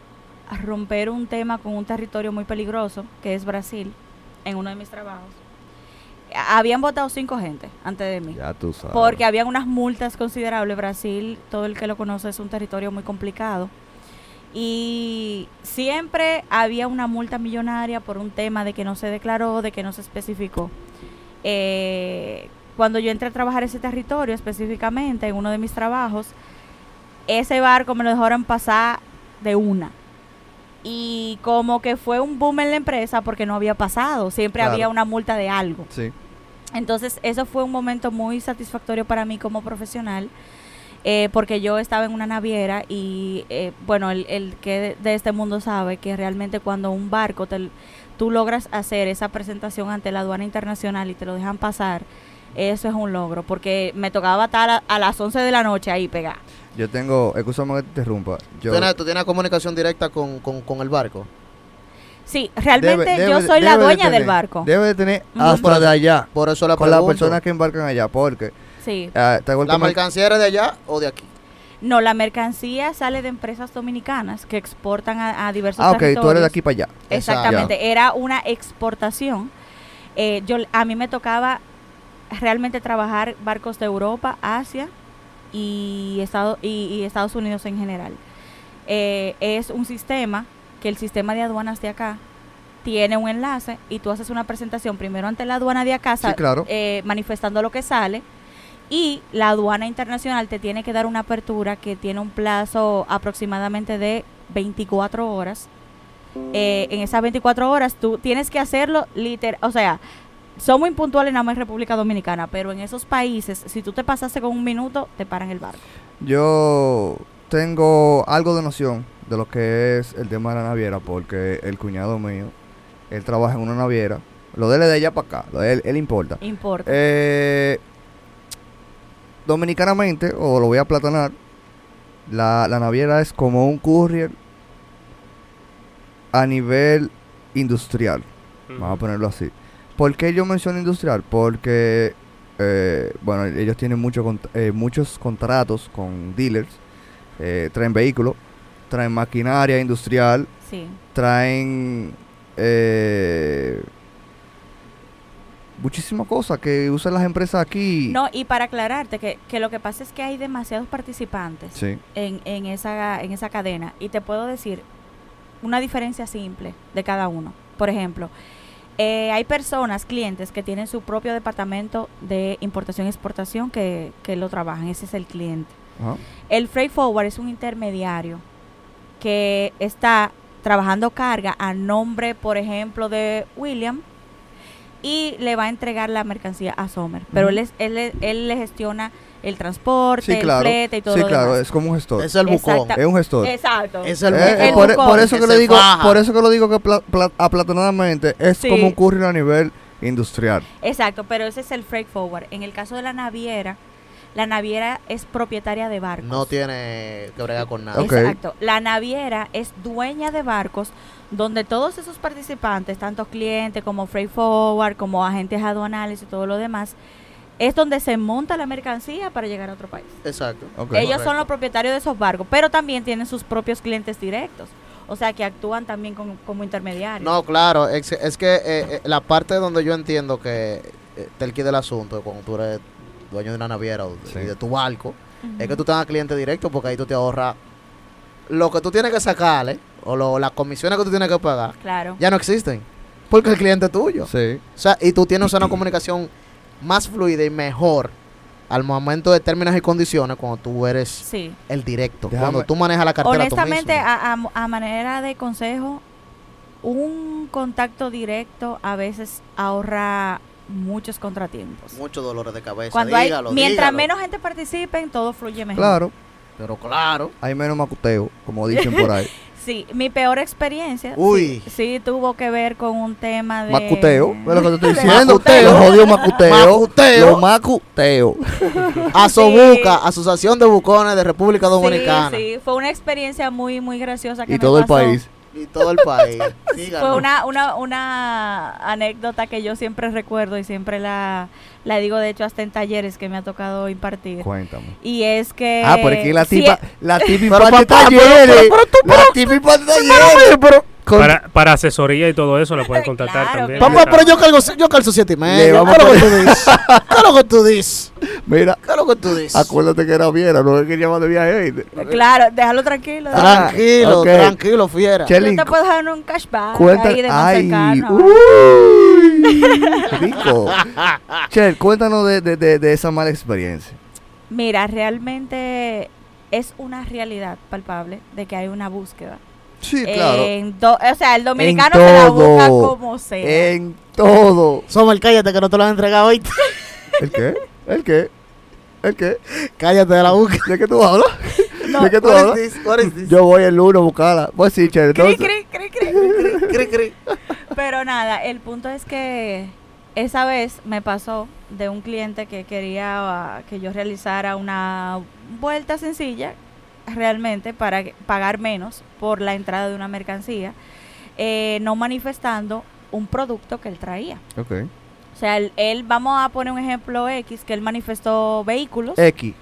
romper un tema con un territorio muy peligroso, que es Brasil, en uno de mis trabajos. Habían votado cinco gente antes de mí. Ya tú sabes. Porque habían unas multas considerables. Brasil, todo el que lo conoce, es un territorio muy complicado. Y siempre había una multa millonaria por un tema de que no se declaró, de que no se especificó. Eh, cuando yo entré a trabajar ese territorio específicamente, en uno de mis trabajos, ese barco me lo dejaron pasar de una. Y como que fue un boom en la empresa porque no había pasado. Siempre Claro. había una multa de algo. Sí. Entonces, eso fue un momento muy satisfactorio para mí como profesional, eh, porque yo estaba en una naviera y, eh, bueno, el, el que de, de este mundo sabe que realmente cuando un barco, te, tú logras hacer esa presentación ante la aduana internacional y te lo dejan pasar, eso es un logro, porque me tocaba estar a, a las 11 de la noche ahí pegada. Yo tengo, escúchame que te interrumpa. Yo, ¿Tú tienes, tú tienes comunicación directa con, con, con el barco? Sí, realmente debe- yo debe- soy la de dueña del barco. Debe de tener Ujú. hasta de allá. Por eso la Con las personas que embarcan allá. Porque, Sí. ah, ¿La mercancía era de allá o de aquí? No, la mercancía sale de empresas dominicanas que exportan a, a diversos Ah, ok, tú eres de aquí para allá. Exactamente, era una exportación Eh, yo, a mí me tocaba realmente trabajar barcos de Europa, Asia y, Estado, y, y Estados Unidos en general. Eh, es un sistema que el sistema de aduanas de acá tiene un enlace y tú haces una presentación primero ante la aduana de acá, Sí, claro. eh, manifestando lo que sale y la aduana internacional te tiene que dar una apertura que tiene un plazo aproximadamente de 24 horas. Eh, en esas 24 horas tú tienes que hacerlo literal, o sea, son muy puntuales nada más en República Dominicana, pero en esos países, si tú te pasaste con un minuto, te paran el barco. Yo tengo algo de noción de lo que es el tema de la naviera, porque el cuñado mío, él trabaja en una naviera. Lo de él de allá para acá, lo de él, él importa. Importa. Eh, dominicanamente, o lo voy a platanar, la, la naviera es como un courier a nivel industrial. Vamos a ponerlo así. ¿Por qué yo menciono industrial? Porque, eh, bueno, ellos tienen mucho eh, muchos contratos con dealers, eh, traen vehículos, traen maquinaria industrial, sí. traen eh, muchísimas cosas que usan las empresas aquí. No, y para aclararte que, que lo que pasa es que hay demasiados participantes Sí, en, en, esa, en esa cadena y te puedo decir una diferencia simple de cada uno. Por ejemplo, eh, hay personas, clientes, que tienen su propio departamento de importación y exportación que, que lo trabajan. Ese es el cliente. El freight forward es un intermediario que está trabajando carga a nombre, por ejemplo, de William y le va a entregar la mercancía a Sommer. Pero él, es, él, él le gestiona el transporte, sí, el flete y todo sí, lo claro, demás. es como un gestor. Es el bucón. Exacta- Es un gestor. Exacto. Es el Eh, bucón. eh, el por, bucón. por eso que Que le digo, por eso que lo digo que pla- pla- aplatanadamente es Sí. como ocurre a nivel industrial. Exacto, pero ese es el freight forward. En el caso de la naviera, la naviera es propietaria de barcos. No tiene que bregar con nada. Exacto. La naviera es dueña de barcos donde todos esos participantes, tanto clientes como freight forward, como agentes aduanales y todo lo demás, es donde se monta la mercancía para llegar a otro país. Exacto. Ok. Ellos son los propietarios de esos barcos, pero también tienen sus propios clientes directos. O sea, que actúan también como, como intermediarios. No, claro, es, es que eh, eh, la parte donde yo entiendo que eh, te el asunto, cuando tú eres dueño de una naviera o de, Sí. y de tu barco, es que tú tengas cliente directo porque ahí tú te ahorras lo que tú tienes que sacarle o lo- las comisiones que tú tienes que pagar, Claro. ya no existen. Porque el cliente es tuyo. Sí. O sea, y tú tienes una comunicación más fluida y mejor al momento de términos y condiciones cuando tú eres Sí. el directo. Déjame- Cuando tú manejas la cartera tú Honestamente, mismo. a, a- a manera de consejo, un contacto directo a veces ahorra muchos contratiempos. Muchos dolores de cabeza. Cuando hay, dígalo, mientras dígalo. menos gente participe, todo fluye mejor. Claro, Pero claro. hay menos macuteo, como dicen por ahí. (laughs) Sí, mi peor experiencia Uy. Sí, sí tuvo que ver con un tema de Macuteo, es lo que te estoy (laughs) diciendo. macuteo. Los jodidos macuteo. Macuteo. Los macuteo. (laughs) Asobuca, Asociación de Bucones de República Sí, Dominicana. sí, fue una experiencia muy muy graciosa que Y me todo el pasó. país. Y todo el país. (laughs) Díganos. Fue una, una, una anécdota que yo siempre recuerdo y siempre la, la digo, de hecho, hasta en talleres que me ha tocado impartir. Cuéntame. Y es que... Ah, porque la tipa, la (laughs) tipa Pero, imparte pero, talleres. pero, pero tú, La tipa imparte talleres. Con- Para, para asesoría y todo eso la pueden (laughs) contactar Claro, también. Papá, pero yo cargo, yo calzo siete y medio. vamos ¿Qué es lo que tú dices? ¿Qué es lo que tú dices? Mira, ¿Qué es lo que tú dices? acuérdate que era Viera, no es que llama de viaje. ¿oíste? Claro, déjalo tranquilo. Ah, Tranquilo, ok. tranquilo, fiera. Yo Chelín, te puedo dejar un cashback Cuenta, ahí de más ay, cercano. uy, rico. (laughs) Chel, cuéntanos de, de, de, de esa mala experiencia. Mira, realmente es una realidad palpable de que hay una búsqueda. Sí, claro. En do- o sea, el dominicano En se la busca como sea. En todo. Somos el cállate que no te lo han entregado hoy. (laughs) ¿El qué? ¿El qué? ¿El qué? cállate de la boca. ¿De qué tú hablas? (laughs) No, ¿De qué tú hablas? is this? Is this? Yo voy el lunes a buscarla. Pues sí, Chel, Cri, entonces. cri, cri, cri. (laughs) Cri, cri. Pero nada, el punto es que esa vez me pasó de un cliente que quería que yo realizara una vuelta sencilla realmente para que- pagar menos por la entrada de una mercancía, eh, no manifestando un producto que él traía. Ok. O sea, él, él- vamos a poner un ejemplo X, que él manifestó vehículos, X.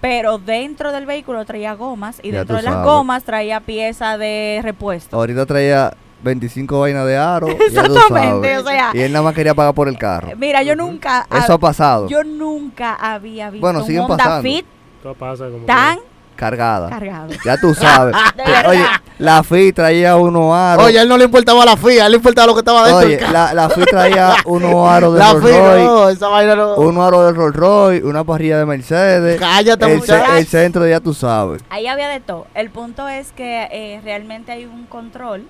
Pero dentro del vehículo traía gomas y Ya dentro de las sabes. gomas traía pieza de repuesto. Ahorita traía 25 vainas de aro. Exactamente, sabes. o sea, Y él nada más quería pagar por el carro. Mira, yo nunca. Eso ha pasado. Yo nunca había visto Bueno, un Honda pasando. Fit Todo pasa como tan Cargada. cargado. Ya tú sabes. (laughs) Oye, la FI traía unos aros. Oye, a él no le importaba la FIA, a él le importaba lo que estaba dentro Oye, la, la FI traía (laughs) unos aros de La Rolls Royce. no, esa vaina no. Unos aros de Rolls Royce, una parrilla de Mercedes. Cállate, el, muchacho. el centro ya tú sabes. Ahí había de todo. El punto es que eh, realmente hay un control,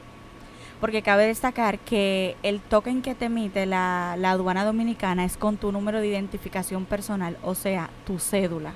porque cabe destacar que el token que te emite la, la aduana dominicana es con tu número de identificación personal, o sea, tu cédula.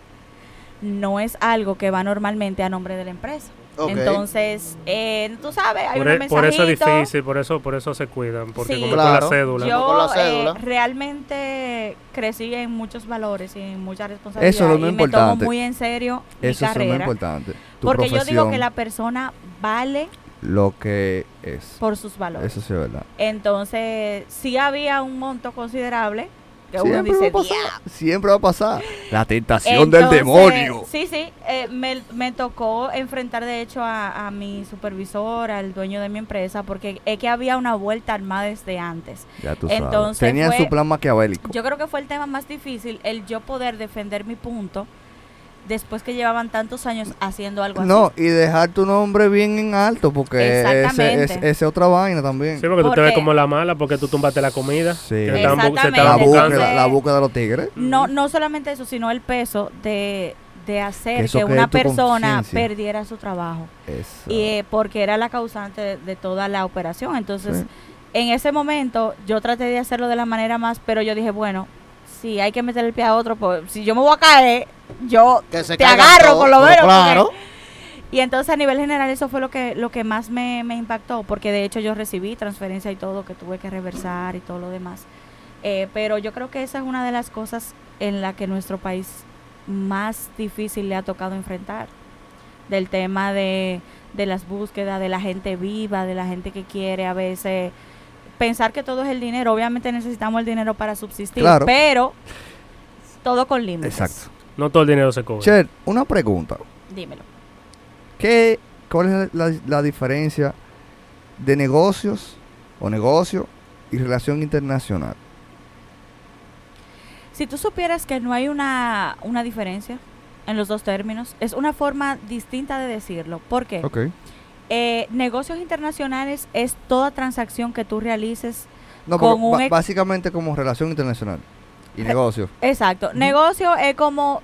No es algo que va normalmente a nombre de la empresa. Entonces, eh, tú sabes, hay Por, un e- por eso es difícil, por eso, por eso se cuidan, porque Sí. como es con la cédula. Yo- con la cédula. eh, realmente crecí en muchos valores y en muchas responsabilidades. Eso es lo más y me tomo importante. muy en serio mi Eso es lo carrera. importante. Tu Porque yo digo que la persona vale lo que es. por sus valores. Eso sí es verdad. Entonces, sí había un monto considerable que uno Siempre va dice, a pasar. Siempre va a pasar. La tentación del demonio. Sí, sí. eh, me, me tocó enfrentar, de hecho, a, a mi supervisor, al dueño de mi empresa, porque es que había una vuelta armada desde antes. Ya tú sabes. Entonces Tenían fue- su plan maquiavélico. Yo creo que fue el tema más difícil, el yo poder defender mi punto después que llevaban tantos años haciendo algo No, así. y dejar tu nombre bien en alto, porque ese Exactamente. es, esa es otra vaina también. Sí, porque tú te ves como la mala porque tú tumbaste la comida. Sí. que se la, búsqueda, la búsqueda de los tigres. No, no solamente eso, sino el peso de, de hacer que una persona perdiera su trabajo. Eso. Y eh, porque era la causante de, de toda la operación. Entonces, Sí. en ese momento yo traté de hacerlo de la manera más, pero yo dije, bueno, si hay que meter el pie a otro, pues si yo me voy a caer, yo Que se te agarro todos, por lo menos. porque- Claro. Y entonces a nivel general eso fue lo que lo que más me, me impactó, porque de hecho yo recibí transferencia y todo, que tuve que reversar y todo lo demás. Eh, pero yo creo que esa es una de las cosas en la que nuestro país más difícil le ha tocado enfrentar. Del tema de, de las búsquedas, de la gente viva, de la gente que quiere a veces pensar que todo es el dinero. Obviamente necesitamos el dinero para subsistir, Claro. pero todo con límites. Exacto. No todo el dinero se cobra. Cher, una pregunta. Dímelo. ¿Qué, ¿Cuál es la, la diferencia de negocios o negocio y relación internacional? Si tú supieras que no hay una, una diferencia en los dos términos, es una forma distinta de decirlo. ¿Por qué? Ok. Eh, negocios internacionales es toda transacción que tú realices. No, Con un básicamente como relación internacional y Re- negocio. Exacto. Negocio es como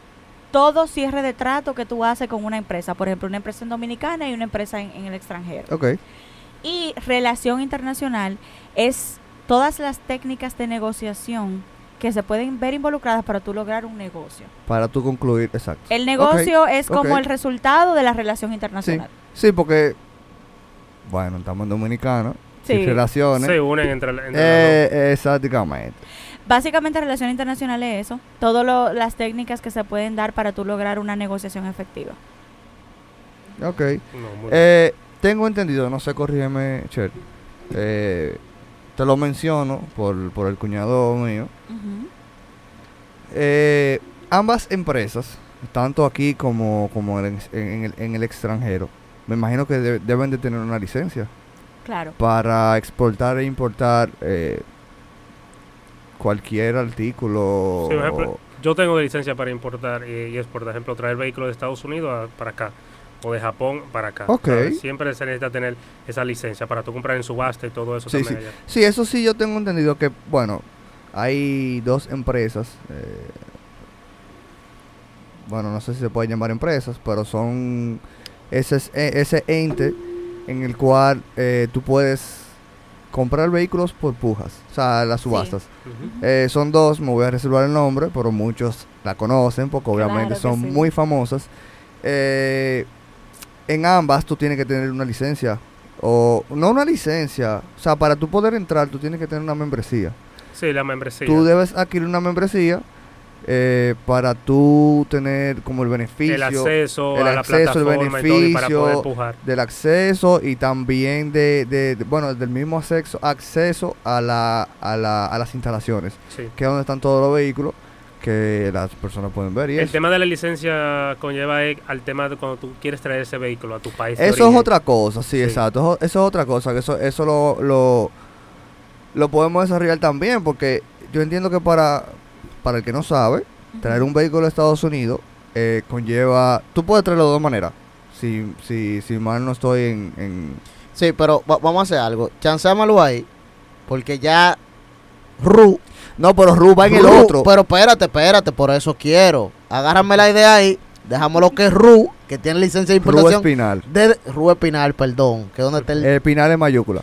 todo cierre de trato que tú haces con una empresa. Por ejemplo, una empresa en Dominicana y una empresa en, en el extranjero. Ok. Y relación internacional es todas las técnicas de negociación que se pueden ver involucradas para tú lograr un negocio. Para tú concluir, exacto. El negocio es como el resultado de la relación internacional. Sí, porque, bueno, estamos en Dominicana, Sí. relaciones. Se unen entre, la- entre Eh, exactamente. Básicamente relación internacional es eso, todas las técnicas que se pueden dar para tú lograr una negociación efectiva. Ok. las. No, muy bien. Eh, tengo entendido, no sé, corrígeme, Cher. Eh, te lo menciono por, por el cuñado mío. Eh, ambas empresas, tanto aquí como, como en, en el, en el extranjero, me imagino que de- deben de tener una licencia Claro. para exportar e importar eh, cualquier artículo. Sí, por ejemplo, o- yo tengo licencia para importar y, y exportar, por ejemplo, traer vehículos de Estados Unidos a- para acá o de Japón para acá. Ok. ¿sabes? Siempre se necesita tener esa licencia para tú comprar en subasta y todo eso Sí, también allá. Sí, eso sí yo tengo entendido que, bueno, hay dos empresas, eh, bueno, no sé si se pueden llamar empresas, pero son ese, es- e- ese ente en el cual eh, tú puedes comprar vehículos por pujas, o sea, las subastas. Eh, son dos, me voy a reservar el nombre, pero muchos la conocen porque obviamente Claro son sí. muy famosas. Eh, en ambas tú tienes que tener una licencia. O no una licencia. O sea, para tú poder entrar tú tienes que tener una membresía. Sí, la membresía. Tú debes adquirir una membresía eh, para tú tener como el beneficio el acceso el a la acceso, el para poder beneficio, del acceso y también de, de- de- bueno, del mismo acceso, acceso a, la, a, la, a las instalaciones Sí. que es donde están todos los vehículos, que las personas pueden ver y El eso. tema de la licencia conlleva eh, al tema de cuando tú quieres traer ese vehículo a tu país. Eso es otra cosa, sí, Sí. exacto. Eso, eso es otra cosa, que eso, eso lo, lo, lo podemos desarrollar también, porque yo entiendo que para, para el que no sabe, traer un vehículo a Estados Unidos eh, conlleva... Tú puedes traerlo de dos maneras, si, si, si mal no estoy en... en- Sí, pero va- vamos a hacer algo. Chanceámoslo ahí. Porque ya. Ru. No, pero Ru va en el Ru, otro. Pero espérate, espérate, por eso quiero. Agárrame la idea ahí. Dejamos lo que es Ru, que tiene licencia de Ru importación. Espinal. de Ru Espinal, perdón. Que es donde está el. Espinal en mayúscula.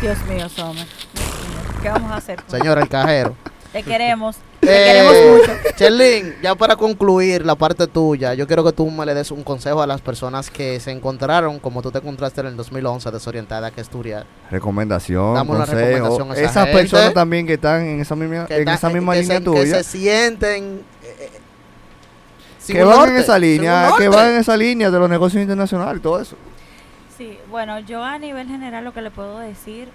Dios mío, Sommer. Dios mío. ¿Qué vamos a hacer? Señor, el cajero. Te queremos. Te Eh, queremos mucho. Cherlin, ya para concluir la parte tuya, yo quiero que tú me le des un consejo a las personas que se encontraron, como tú te encontraste en el 2011, desorientada que estudiar. Recomendación, una consejo. recomendación a esa Esas gente. personas también que están en esa misma, Que, en ta- esa misma que línea se, que tuya. se sienten... eh, eh, Que van en esa línea, que van en esa línea de los negocios internacionales y todo eso. Sí, bueno, yo a nivel general lo que le puedo decir,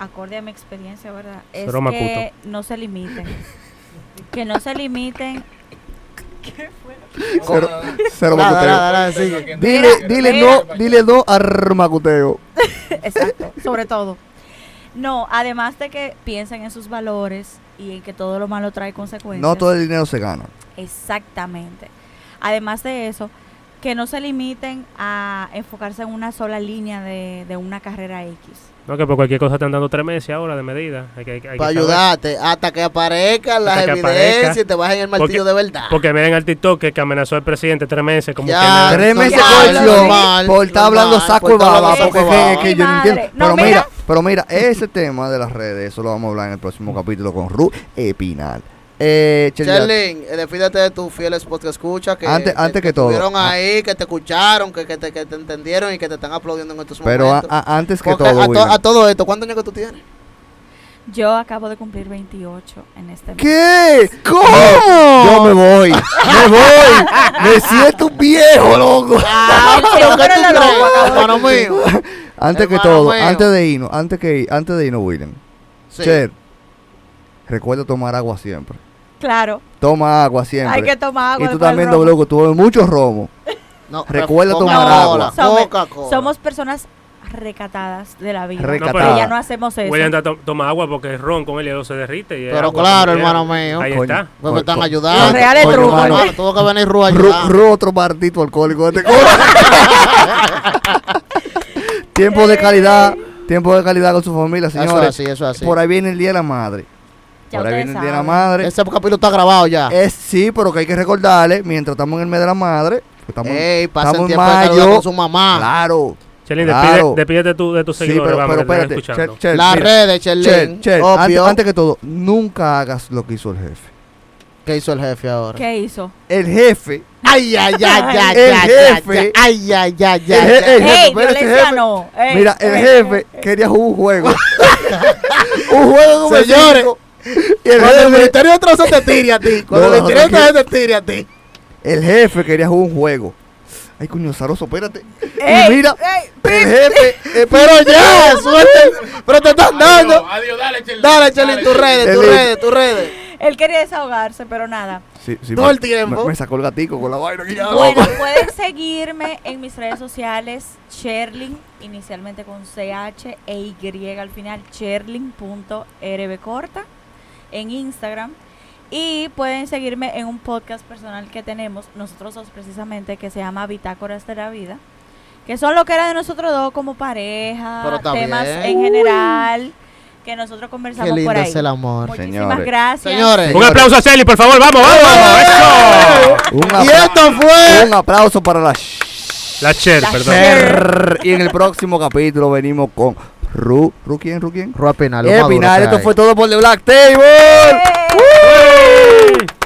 acorde a mi experiencia, ¿verdad? Es Cero que no se limiten. que no se limiten. Cero, cero Nada, macuteo. nada, nada, sigue. Dile, dile no, dile no al macuteo. (laughs) Exacto, sobre todo. No, además de que piensen en sus valores y en que todo lo malo trae consecuencias. No todo el dinero se gana. Exactamente. Además de eso, que no se limiten a enfocarse en una sola línea de, de una carrera X. No, que por cualquier cosa están dando tres meses ahora de medida. Hay que, hay que Para ayudarte hasta que aparezcan las que evidencias aparezca. y te bajen el martillo de verdad. Porque miren al TikTok que, que amenazó al presidente tres meses. Como Ya, que nada. Tres meses por estar hablando normal, saco por de estar hablando baba. saco Porque de es baba. que, es que yo no entiendo. Pero mira, mira. pero mira, ese tema de las redes, eso lo vamos a hablar en el próximo capítulo con Ru Epinal. Eh, Cherlin, eh, despídete de tus fieles podcast escucha que, Antes- antes que todo. estuvieron Ah. ahí, que te escucharon, que, que, te, que te entendieron y que te están aplaudiendo en estos pero momentos. a- antes que Porque todo, a, to- a todo esto, ¿cuántos años que tú tienes? Yo acabo de cumplir 28 en este mes. ¿Qué? ¿Cómo? Yo me voy. Me voy. (laughs) Me siento viejo, loco. Ah, (laughs) Pero hombre ¿qué tú de loco, crees, acabo de hermano mío? Antes que todo, mío. antes de irnos, antes que antes de irnos, William. Sí. Cher, recuerda tomar agua siempre. Claro, Toma agua siempre. hay que tomar agua. y tú también. W, tú bebes mucho romo. No, Recuerda tomar agua. Somos- Coca-Cola. Somos personas recatadas de la vida. Recatada. Que ya no hacemos eso. William ta- to- toma agua porque el ron con el hielo se derrite. Y Pero claro, hermano mío. Ahí Coño. está. Porque están Co- ayudando. Los reales trucos, mano. ¿no? Tuvo que venir Ru a Ru, otro partito alcohólico de este (laughs) tiempo de calidad, tiempo de calidad con su familia, Eso es señores. así, eso es así. Por ahí viene el Día de la Madre. Ya Por ahí ustedes viene el Día de la saben. Madre. Ese capítulo está grabado ya. Es sí, pero que hay que recordarle, mientras estamos en el mes de la madre, que estamos, Ey, pasen estamos en tiempo de calidad mayo. con su mamá. Claro. Chelín, Claro. despide- despídete tú de tus Sí, seguidores. pero, vamos, pero que te están espérate. escuchando. Chel, Chel, Las mira. redes, Chel, Cherlin. Chel, Obvio. antes, antes que todo, nunca hagas lo que hizo el jefe. ¿Qué hizo el jefe ahora? ¿Qué hizo? El jefe, Ay, ay, ay, (laughs) ay, El ay, jefe. ay, ay, ay, ay, El ay, je- ay. el jefe, ¡Ey, espérate, violencia jefe. no! Ey, mira, el ey, jefe ey. quería jugar un juego. (laughs) un juego como el Señores, cinco. Y el Cuando el Ministerio de Trazo te tire a ti. (laughs) Cuando No, el no, Ministerio de te tire a ti. el jefe quería jugar un juego. Ay, coño, Zaroso, espérate. Ey, y mira, ey, el jefe, eh, Pero ya, (laughs) suelta. Pero te están dando. Adiós, adiós, dale, Chelín. Dale, Chelín, tus redes, tus redes, tus redes. Él quería desahogarse, pero nada. Sí, sí, Todo me- el tiempo. Me, me sacó el gatico con la vaina que ya Bueno, pueden (laughs) seguirme en mis redes sociales, Cherlin, inicialmente con CH e Y al final, cherlin.rb corta en Instagram. Y pueden seguirme en un podcast personal que tenemos, nosotros dos precisamente, que se llama Bitácoras de la Vida. Que son lo que era de nosotros dos como pareja, temas bien. en general, que nosotros Qué conversamos por lindo ahí. es el amor. Muchísimas Señores. gracias. Señores. Un aplauso a Celi, por favor. Vamos, vamos. Eso. Un, Y esto fue. un aplauso para la La Cher, La perdón. Cher. Y en el próximo capítulo venimos con Ru, Ru quién, Ru quién. Ru a penal. Lo eh, más duro esto hay. fue eh. todo por The Black Table. ¡Eh! ¡Uh!